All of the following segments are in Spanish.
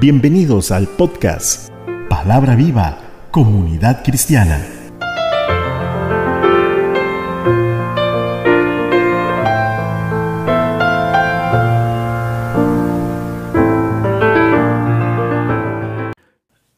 Bienvenidos al podcast Palabra Viva, Comunidad Cristiana.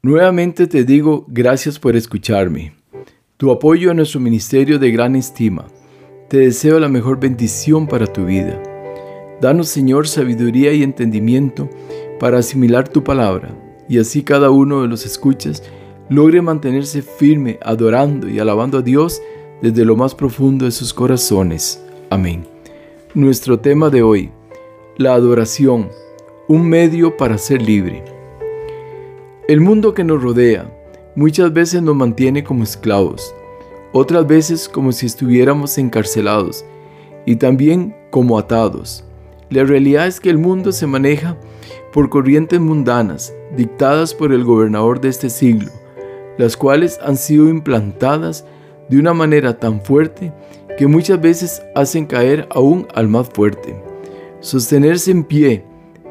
Nuevamente te digo gracias por escucharme. Tu apoyo a nuestro ministerio de gran estima. Te deseo la mejor bendición para tu vida. Danos, Señor, sabiduría y entendimiento para asimilar tu palabra, y así cada uno de los escuchas logre mantenerse firme, adorando y alabando a Dios desde lo más profundo de sus corazones. Amén. Nuestro tema de hoy, la adoración, un medio para ser libre. El mundo que nos rodea muchas veces nos mantiene como esclavos, otras veces como si estuviéramos encarcelados y también como atados. La realidad es que el mundo se maneja por corrientes mundanas dictadas por el gobernador de este siglo, las cuales han sido implantadas de una manera tan fuerte que muchas veces hacen caer aún al más fuerte. Sostenerse en pie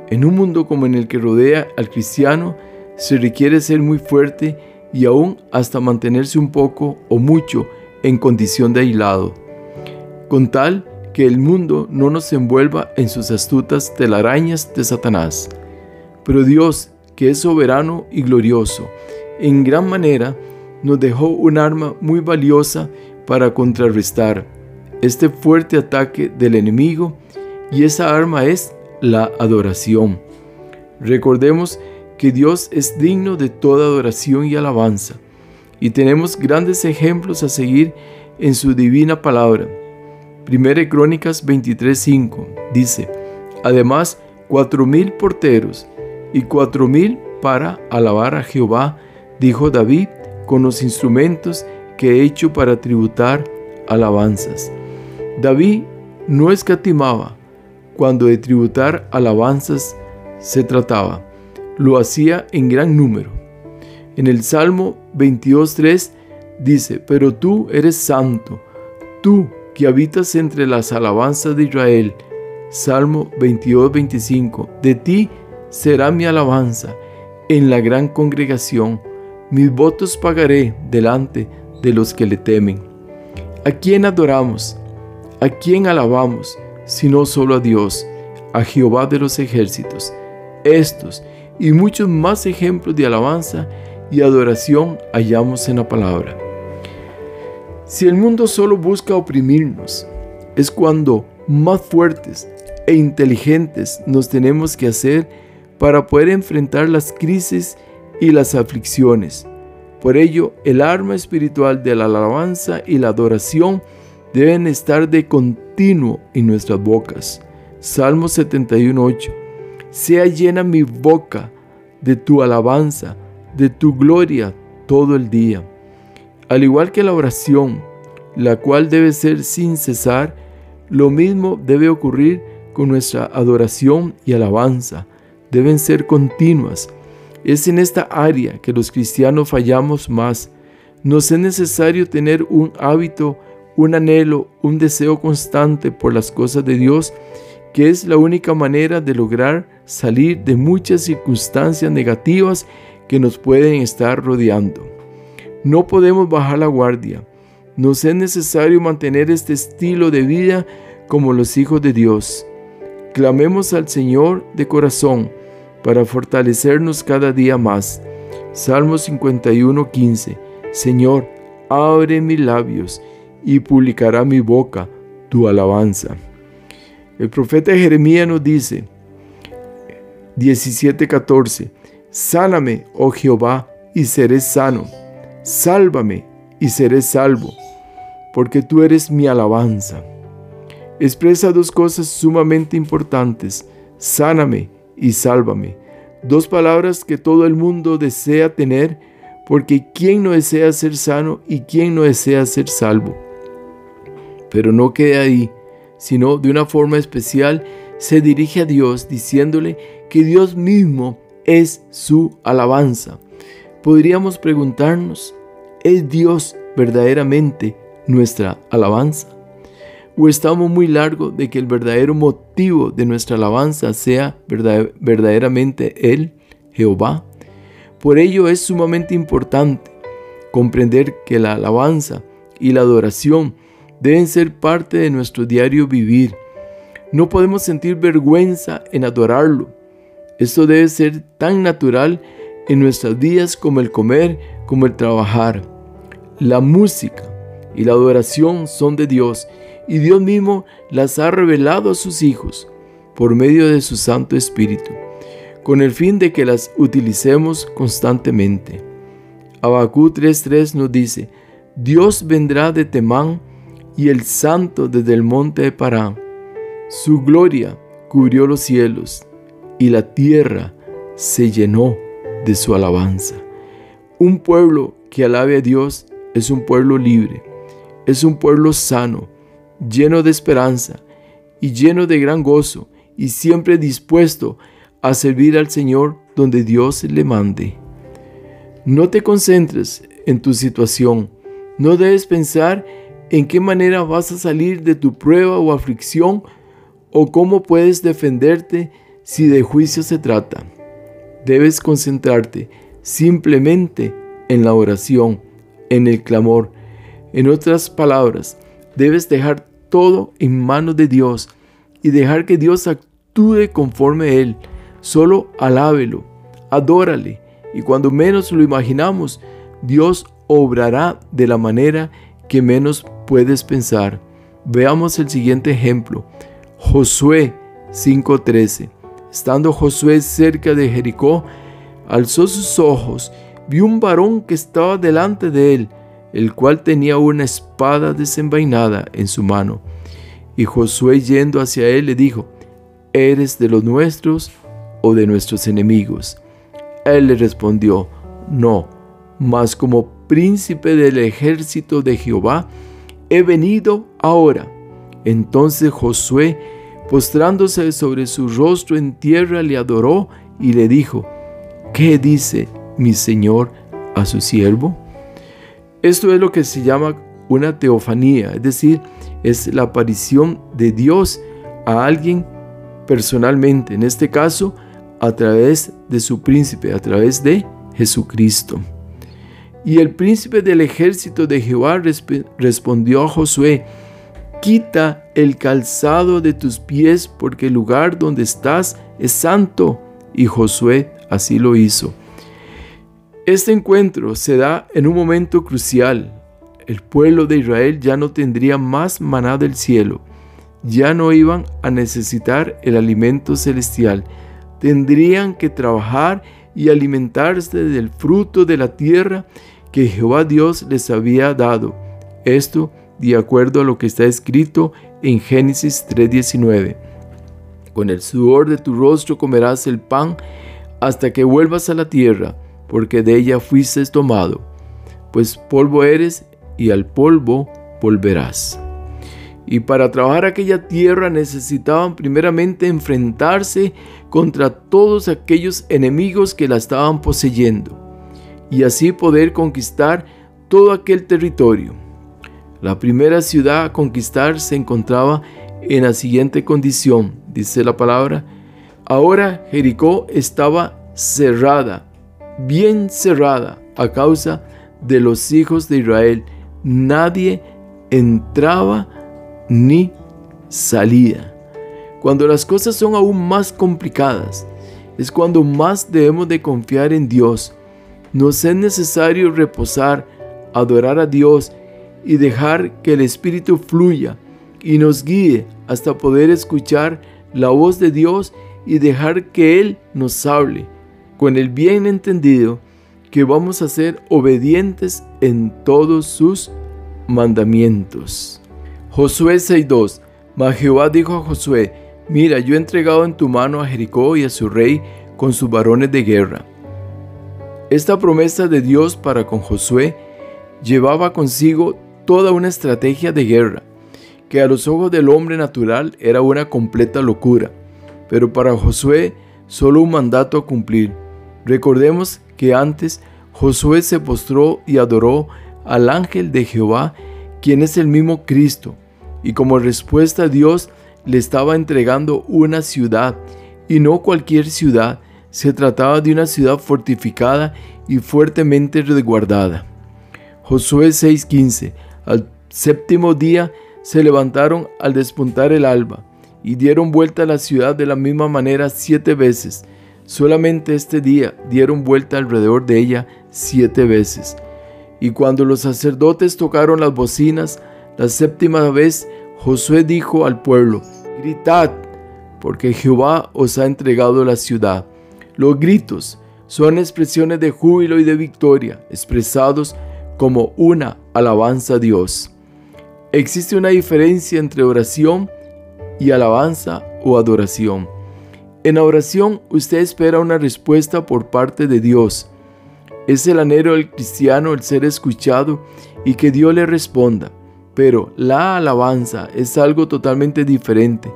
en un mundo como en el que rodea al cristiano se requiere ser muy fuerte y aún hasta mantenerse un poco o mucho en condición de aislado, con tal que el mundo no nos envuelva en sus astutas telarañas de Satanás. Pero Dios, que es soberano y glorioso, en gran manera nos dejó un arma muy valiosa para contrarrestar este fuerte ataque del enemigo y esa arma es la adoración. Recordemos que Dios es digno de toda adoración y alabanza y tenemos grandes ejemplos a seguir en su divina palabra. Primera Crónicas 23:5 dice, además cuatro mil porteros y cuatro mil para alabar a Jehová, dijo David, con los instrumentos que he hecho para tributar alabanzas. David no escatimaba cuando de tributar alabanzas se trataba, lo hacía en gran número. En el Salmo 22.3 dice, pero tú eres santo, tú que habitas entre las alabanzas de Israel. Salmo 22.25, de ti será mi alabanza en la gran congregación. Mis votos pagaré delante de los que le temen. ¿A quién adoramos? ¿A quién alabamos? Sino solo a Dios, a Jehová de los ejércitos. Estos y muchos más ejemplos de alabanza y adoración hallamos en la palabra. Si el mundo solo busca oprimirnos, es cuando más fuertes e inteligentes nos tenemos que hacer para poder enfrentar las crisis y las aflicciones. Por ello, el arma espiritual de la alabanza y la adoración deben estar de continuo en nuestras bocas. Salmo 71.8 Sea llena mi boca de tu alabanza, de tu gloria todo el día. Al igual que la oración, la cual debe ser sin cesar, lo mismo debe ocurrir con nuestra adoración y alabanza. Deben ser continuas. Es en esta área que los cristianos fallamos más. Nos es necesario tener un hábito, un anhelo, un deseo constante por las cosas de Dios, que es la única manera de lograr salir de muchas circunstancias negativas que nos pueden estar rodeando. No podemos bajar la guardia. Nos es necesario mantener este estilo de vida como los hijos de Dios. Clamemos al Señor de corazón para fortalecernos cada día más. Salmo 51:15 Señor, abre mis labios y publicará mi boca tu alabanza. El profeta Jeremías nos dice, 17:14, Sáname, oh Jehová, y seré sano. Sálvame y seré salvo, porque tú eres mi alabanza. Expresa dos cosas sumamente importantes, sáname y sálvame. Dos palabras que todo el mundo desea tener, porque ¿quién no desea ser sano y quién no desea ser salvo? Pero no quede ahí, sino de una forma especial se dirige a Dios diciéndole que Dios mismo es su alabanza. Podríamos preguntarnos, ¿es Dios verdaderamente nuestra alabanza? ¿O estamos muy largo de que el verdadero motivo de nuestra alabanza sea verdaderamente Él, Jehová. Por ello es sumamente importante comprender que la alabanza y la adoración deben ser parte de nuestro diario vivir. No podemos sentir vergüenza en adorarlo. Esto debe ser tan natural en nuestras vidas como el comer, como el trabajar. La música y la adoración son de Dios y Dios mismo las ha revelado a sus hijos por medio de su Santo Espíritu, con el fin de que las utilicemos constantemente. Abacú 3.3 nos dice, Dios vendrá de Temán y el Santo desde el monte de Pará. Su gloria cubrió los cielos y la tierra se llenó de su alabanza. Un pueblo que alabe a Dios es un pueblo libre, es un pueblo sano, lleno de esperanza y lleno de gran gozo y siempre dispuesto a servir al Señor donde Dios le mande. No te concentres en tu situación, no debes pensar en qué manera vas a salir de tu prueba o aflicción o cómo puedes defenderte si de juicio se trata. Debes concentrarte simplemente en la oración, en el clamor. En otras palabras, debes dejar todo en manos de Dios y dejar que Dios actúe conforme a Él. Solo alábelo, adórale y cuando menos lo imaginamos, Dios obrará de la manera que menos puedes pensar. Veamos el siguiente ejemplo. Josué 5:13. Estando Josué cerca de Jericó, alzó sus ojos, vio un varón que estaba delante de él, el cual tenía una espada desenvainada en su mano. Y Josué yendo hacia él le dijo, ¿eres de los nuestros o de nuestros enemigos? Él le respondió, no, mas como príncipe del ejército de Jehová, he venido ahora. Entonces Josué, postrándose sobre su rostro en tierra, le adoró y le dijo, ¿qué dice mi Señor a su siervo? Esto es lo que se llama una teofanía, es decir, es la aparición de Dios a alguien personalmente, en este caso a través de su príncipe, a través de Jesucristo. Y el príncipe del ejército de Jehová respondió a Josué, quita el calzado de tus pies porque el lugar donde estás es santo. Y Josué así lo hizo. Este encuentro se da en un momento crucial. El pueblo de Israel ya no tendría más maná del cielo. Ya no iban a necesitar el alimento celestial. Tendrían que trabajar y alimentarse del fruto de la tierra que Jehová Dios les había dado. Esto de acuerdo a lo que está escrito en Génesis 3:19. Con el sudor de tu rostro comerás el pan hasta que vuelvas a la tierra, porque de ella fuiste tomado, pues polvo eres y al polvo volverás. Y para trabajar aquella tierra necesitaban primeramente enfrentarse contra todos aquellos enemigos que la estaban poseyendo y así poder conquistar todo aquel territorio. La primera ciudad a conquistar se encontraba en la siguiente condición, dice la palabra. Ahora Jericó estaba cerrada, bien cerrada, a causa de los hijos de Israel. Nadie entraba ni salía. Cuando las cosas son aún más complicadas, es cuando más debemos de confiar en Dios nos es necesario reposar, adorar a Dios y dejar que el Espíritu fluya y nos guíe hasta poder escuchar la voz de Dios y dejar que Él nos hable, con el bien entendido que vamos a ser obedientes en todos sus mandamientos. Josué 6.2 Mas Jehová dijo a Josué, Mira, yo he entregado en tu mano a Jericó y a su rey con sus varones de guerra esta promesa de Dios para con Josué llevaba consigo toda una estrategia de guerra, que a los ojos del hombre natural era una completa locura, pero para Josué solo un mandato a cumplir. Recordemos que antes Josué se postró y adoró al ángel de Jehová, quien es el mismo Cristo, y como respuesta Dios le estaba entregando una ciudad, y no cualquier ciudad, se trataba de una ciudad fortificada y fuertemente resguardada. Josué 6:15 Al séptimo día se levantaron al despuntar el alba y dieron vuelta a la ciudad de la misma manera siete veces. Solamente este día dieron vuelta alrededor de ella siete veces. Y cuando los sacerdotes tocaron las bocinas, la séptima vez, Josué dijo al pueblo, Gritad, porque Jehová os ha entregado la ciudad. Los gritos son expresiones de júbilo y de victoria, expresados como una alabanza a Dios. Existe una diferencia entre oración y alabanza o adoración. En la oración usted espera una respuesta por parte de Dios. Es el anhelo del cristiano el ser escuchado y que Dios le responda. Pero la alabanza es algo totalmente diferente.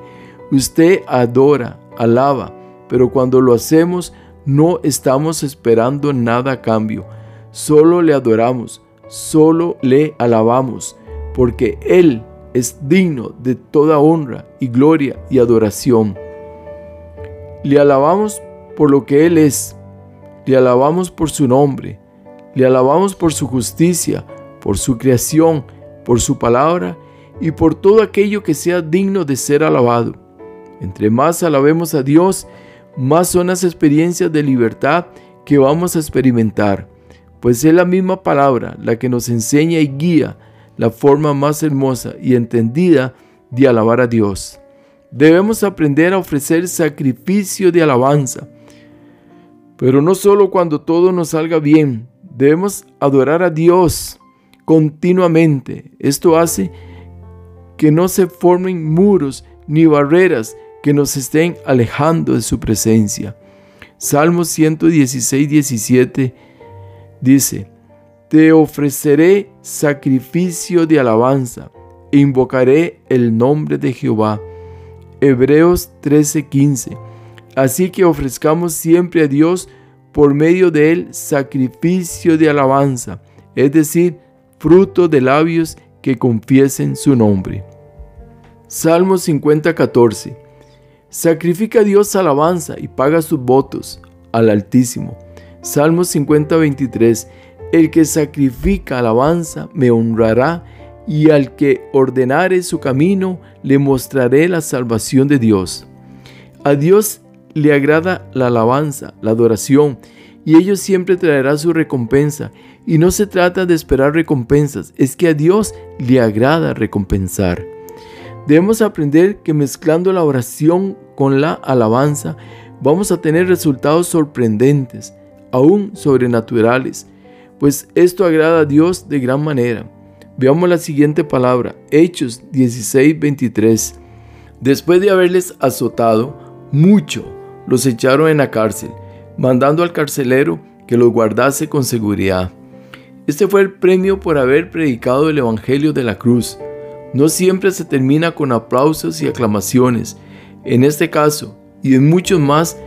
Usted adora, alaba, pero cuando lo hacemos no estamos esperando nada a cambio. Solo le adoramos, solo le alabamos, porque Él es digno de toda honra y gloria y adoración. Le alabamos por lo que Él es, le alabamos por su nombre, le alabamos por su justicia, por su creación, por su palabra y por todo aquello que sea digno de ser alabado. Entre más alabemos a Dios, más son las experiencias de libertad que vamos a experimentar, pues es la misma palabra la que nos enseña y guía la forma más hermosa y entendida de alabar a Dios. Debemos aprender a ofrecer sacrificio de alabanza, pero no solo cuando todo nos salga bien, debemos adorar a Dios continuamente. Esto hace que no se formen muros ni barreras que nos estén alejando de su presencia. Salmo 116, 17 dice, Te ofreceré sacrificio de alabanza e invocaré el nombre de Jehová. Hebreos 13:15. Así que ofrezcamos siempre a Dios por medio de él sacrificio de alabanza, es decir, fruto de labios que confiesen su nombre. Salmo 50:14 Sacrifica a Dios alabanza y paga sus votos al Altísimo. Salmo 50:23 El que sacrifica alabanza me honrará y al que ordenare su camino le mostraré la salvación de Dios. A Dios le agrada la alabanza, la adoración, y ello siempre traerá su recompensa. Y no se trata de esperar recompensas, es que a Dios le agrada recompensar. Debemos aprender que mezclando la oración con la alabanza vamos a tener resultados sorprendentes, aún sobrenaturales, pues esto agrada a Dios de gran manera. Veamos la siguiente palabra, Hechos 16:23. Después de haberles azotado mucho, los echaron en la cárcel, mandando al carcelero que los guardase con seguridad. Este fue el premio por haber predicado el Evangelio de la cruz. No siempre se termina con aplausos y aclamaciones. En este caso, y en muchos más,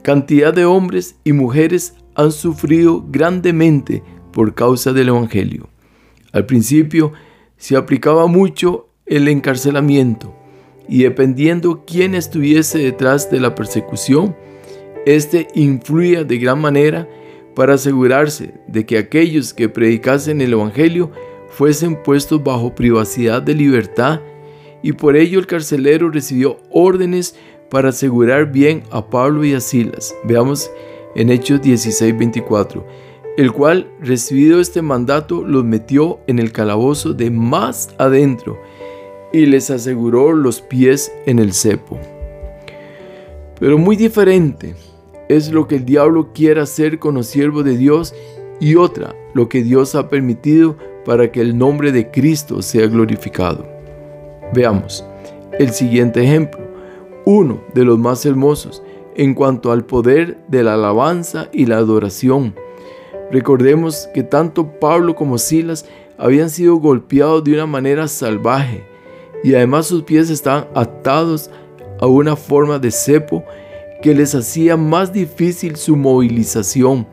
cantidad de hombres y mujeres han sufrido grandemente por causa del Evangelio. Al principio se aplicaba mucho el encarcelamiento y dependiendo quién estuviese detrás de la persecución, éste influía de gran manera para asegurarse de que aquellos que predicasen el Evangelio fuesen puestos bajo privacidad de libertad y por ello el carcelero recibió órdenes para asegurar bien a Pablo y a Silas. Veamos en Hechos 16:24, el cual, recibido este mandato, los metió en el calabozo de más adentro y les aseguró los pies en el cepo. Pero muy diferente es lo que el diablo quiere hacer con los siervos de Dios y otra, lo que Dios ha permitido para que el nombre de Cristo sea glorificado. Veamos el siguiente ejemplo, uno de los más hermosos en cuanto al poder de la alabanza y la adoración. Recordemos que tanto Pablo como Silas habían sido golpeados de una manera salvaje y además sus pies estaban atados a una forma de cepo que les hacía más difícil su movilización.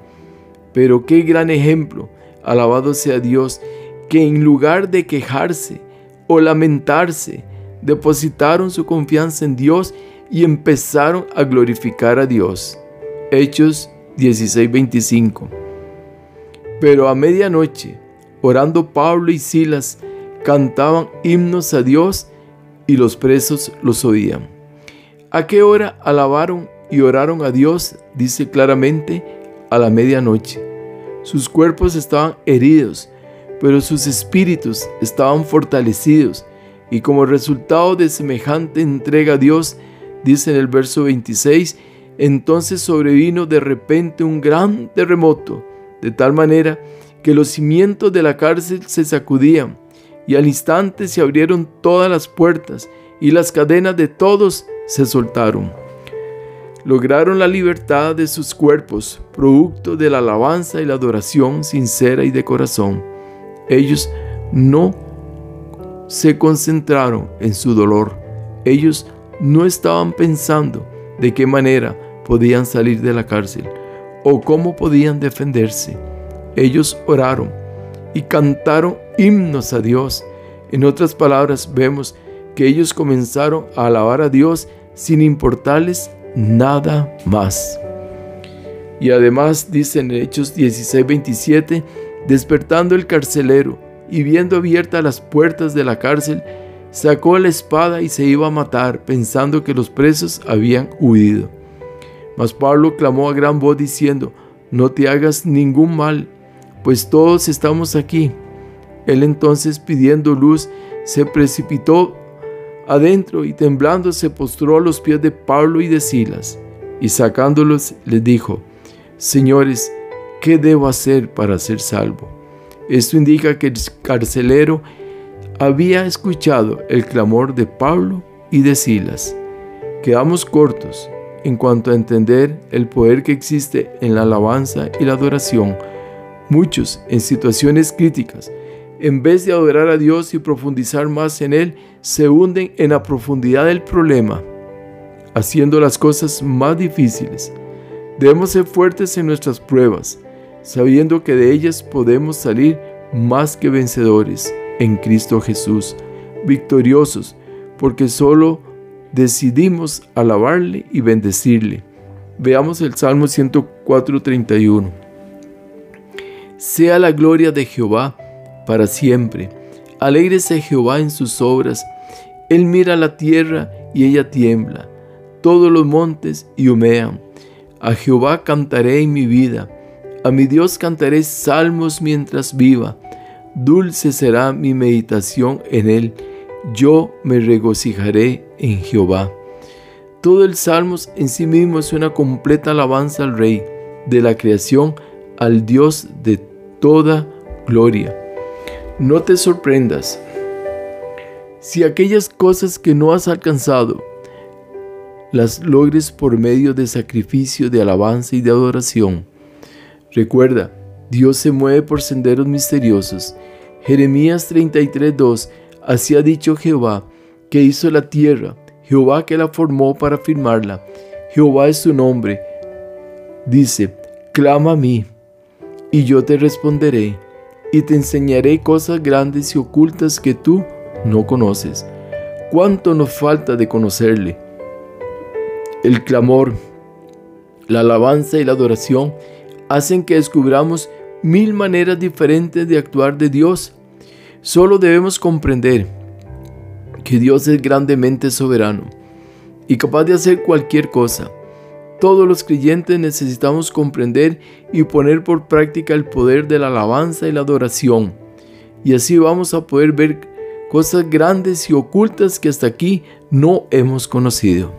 Pero qué gran ejemplo, alabado sea Dios, que en lugar de quejarse o lamentarse, depositaron su confianza en Dios y empezaron a glorificar a Dios. Hechos 16:25. Pero a medianoche, orando Pablo y Silas, cantaban himnos a Dios y los presos los oían. ¿A qué hora alabaron y oraron a Dios? Dice claramente, a la medianoche. Sus cuerpos estaban heridos, pero sus espíritus estaban fortalecidos, y como resultado de semejante entrega a Dios, dice en el verso 26, entonces sobrevino de repente un gran terremoto, de tal manera que los cimientos de la cárcel se sacudían, y al instante se abrieron todas las puertas, y las cadenas de todos se soltaron. Lograron la libertad de sus cuerpos, producto de la alabanza y la adoración sincera y de corazón. Ellos no se concentraron en su dolor. Ellos no estaban pensando de qué manera podían salir de la cárcel o cómo podían defenderse. Ellos oraron y cantaron himnos a Dios. En otras palabras, vemos que ellos comenzaron a alabar a Dios sin importarles nada más. Y además dice en Hechos 16:27, despertando el carcelero y viendo abiertas las puertas de la cárcel, sacó la espada y se iba a matar, pensando que los presos habían huido. Mas Pablo clamó a gran voz diciendo, no te hagas ningún mal, pues todos estamos aquí. Él entonces pidiendo luz, se precipitó adentro y temblando se postró a los pies de Pablo y de Silas, y sacándolos les dijo, Señores, ¿qué debo hacer para ser salvo? Esto indica que el carcelero había escuchado el clamor de Pablo y de Silas. Quedamos cortos en cuanto a entender el poder que existe en la alabanza y la adoración. Muchos en situaciones críticas en vez de adorar a Dios y profundizar más en Él, se hunden en la profundidad del problema, haciendo las cosas más difíciles. Debemos ser fuertes en nuestras pruebas, sabiendo que de ellas podemos salir más que vencedores en Cristo Jesús, victoriosos, porque solo decidimos alabarle y bendecirle. Veamos el Salmo 104:31. Sea la gloria de Jehová para siempre. Alégrese Jehová en sus obras. Él mira la tierra y ella tiembla. Todos los montes y humean. A Jehová cantaré en mi vida. A mi Dios cantaré salmos mientras viva. Dulce será mi meditación en él. Yo me regocijaré en Jehová. Todo el Salmos en sí mismo es una completa alabanza al Rey, de la creación al Dios de toda gloria. No te sorprendas si aquellas cosas que no has alcanzado las logres por medio de sacrificio de alabanza y de adoración. Recuerda, Dios se mueve por senderos misteriosos. Jeremías 33:2 Así ha dicho Jehová, que hizo la tierra, Jehová que la formó para firmarla. Jehová es su nombre. Dice, clama a mí, y yo te responderé y te enseñaré cosas grandes y ocultas que tú no conoces. ¿Cuánto nos falta de conocerle? El clamor, la alabanza y la adoración hacen que descubramos mil maneras diferentes de actuar de Dios. Solo debemos comprender que Dios es grandemente soberano y capaz de hacer cualquier cosa. Todos los creyentes necesitamos comprender y poner por práctica el poder de la alabanza y la adoración. Y así vamos a poder ver cosas grandes y ocultas que hasta aquí no hemos conocido.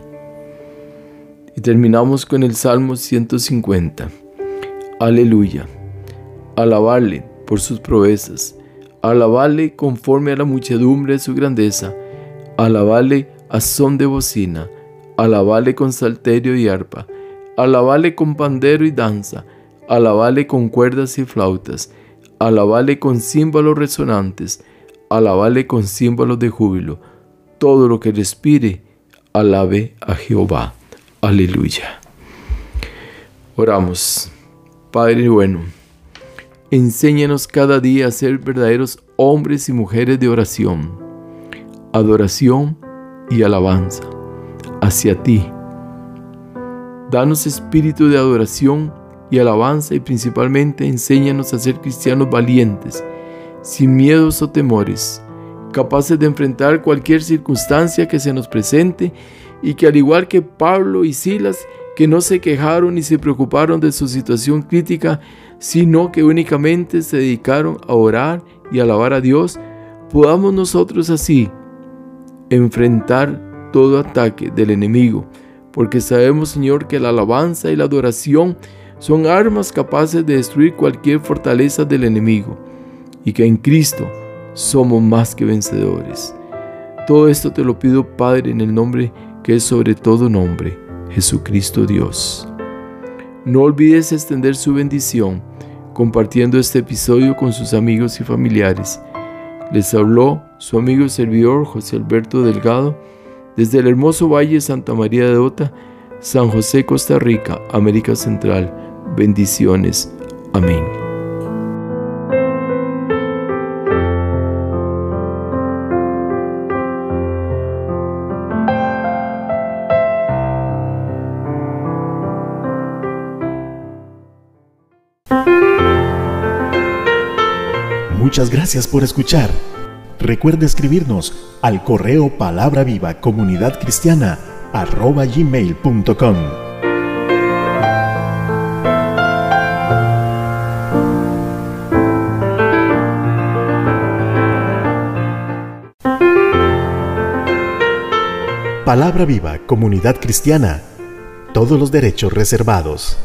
Y terminamos con el Salmo 150. Aleluya. Alabarle por sus proezas. Alabarle conforme a la muchedumbre de su grandeza. Alabarle a son de bocina alabale con salterio y arpa, alabale con pandero y danza, alabale con cuerdas y flautas, alabale con címbalos resonantes, alabale con címbalos de júbilo. Todo lo que respire, alabe a Jehová. Aleluya. Oramos. Padre bueno, enséñanos cada día a ser verdaderos hombres y mujeres de oración, adoración y alabanza hacia ti. Danos espíritu de adoración y alabanza y principalmente enséñanos a ser cristianos valientes, sin miedos o temores, capaces de enfrentar cualquier circunstancia que se nos presente y que al igual que Pablo y Silas, que no se quejaron ni se preocuparon de su situación crítica, sino que únicamente se dedicaron a orar y alabar a Dios, podamos nosotros así enfrentar todo ataque del enemigo, porque sabemos, Señor, que la alabanza y la adoración son armas capaces de destruir cualquier fortaleza del enemigo, y que en Cristo somos más que vencedores. Todo esto te lo pido, Padre, en el nombre que es sobre todo nombre, Jesucristo Dios. No olvides extender su bendición compartiendo este episodio con sus amigos y familiares. Les habló su amigo y servidor José Alberto Delgado desde el hermoso Valle Santa María de Ota, San José, Costa Rica, América Central. Bendiciones. Amén. Muchas gracias por escuchar. Recuerda escribirnos al correo palabra viva comunidad cristiana arroba gmail.com. Palabra viva comunidad cristiana. Todos los derechos reservados.